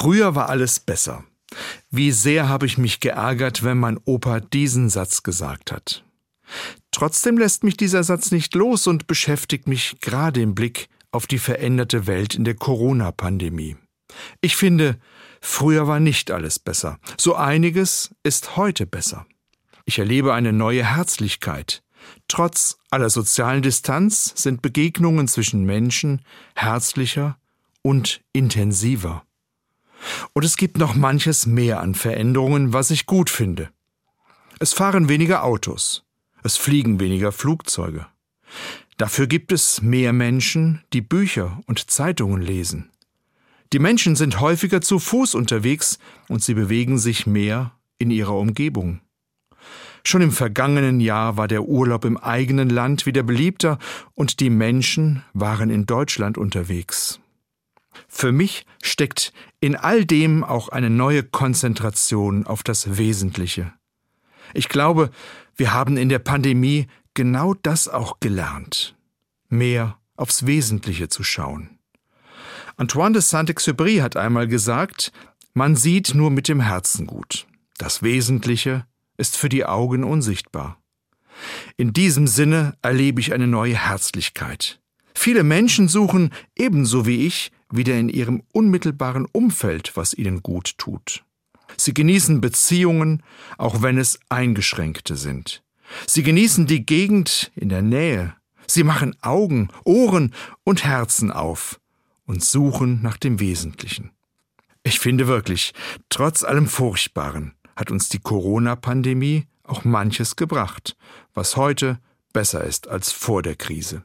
Früher war alles besser. Wie sehr habe ich mich geärgert, wenn mein Opa diesen Satz gesagt hat. Trotzdem lässt mich dieser Satz nicht los und beschäftigt mich gerade im Blick auf die veränderte Welt in der Corona-Pandemie. Ich finde, früher war nicht alles besser. So einiges ist heute besser. Ich erlebe eine neue Herzlichkeit. Trotz aller sozialen Distanz sind Begegnungen zwischen Menschen herzlicher und intensiver. Und es gibt noch manches mehr an Veränderungen, was ich gut finde. Es fahren weniger Autos, es fliegen weniger Flugzeuge. Dafür gibt es mehr Menschen, die Bücher und Zeitungen lesen. Die Menschen sind häufiger zu Fuß unterwegs und sie bewegen sich mehr in ihrer Umgebung. Schon im vergangenen Jahr war der Urlaub im eigenen Land wieder beliebter und die Menschen waren in Deutschland unterwegs. Für mich steckt in all dem auch eine neue Konzentration auf das Wesentliche. Ich glaube, wir haben in der Pandemie genau das auch gelernt. Mehr aufs Wesentliche zu schauen. Antoine de Saint-Exupéry hat einmal gesagt, man sieht nur mit dem Herzen gut. Das Wesentliche ist für die Augen unsichtbar. In diesem Sinne erlebe ich eine neue Herzlichkeit. Viele Menschen suchen, ebenso wie ich, wieder in ihrem unmittelbaren Umfeld, was ihnen gut tut. Sie genießen Beziehungen, auch wenn es eingeschränkte sind. Sie genießen die Gegend in der Nähe. Sie machen Augen, Ohren und Herzen auf und suchen nach dem Wesentlichen. Ich finde wirklich, trotz allem Furchtbaren hat uns die Corona-Pandemie auch manches gebracht, was heute besser ist als vor der Krise.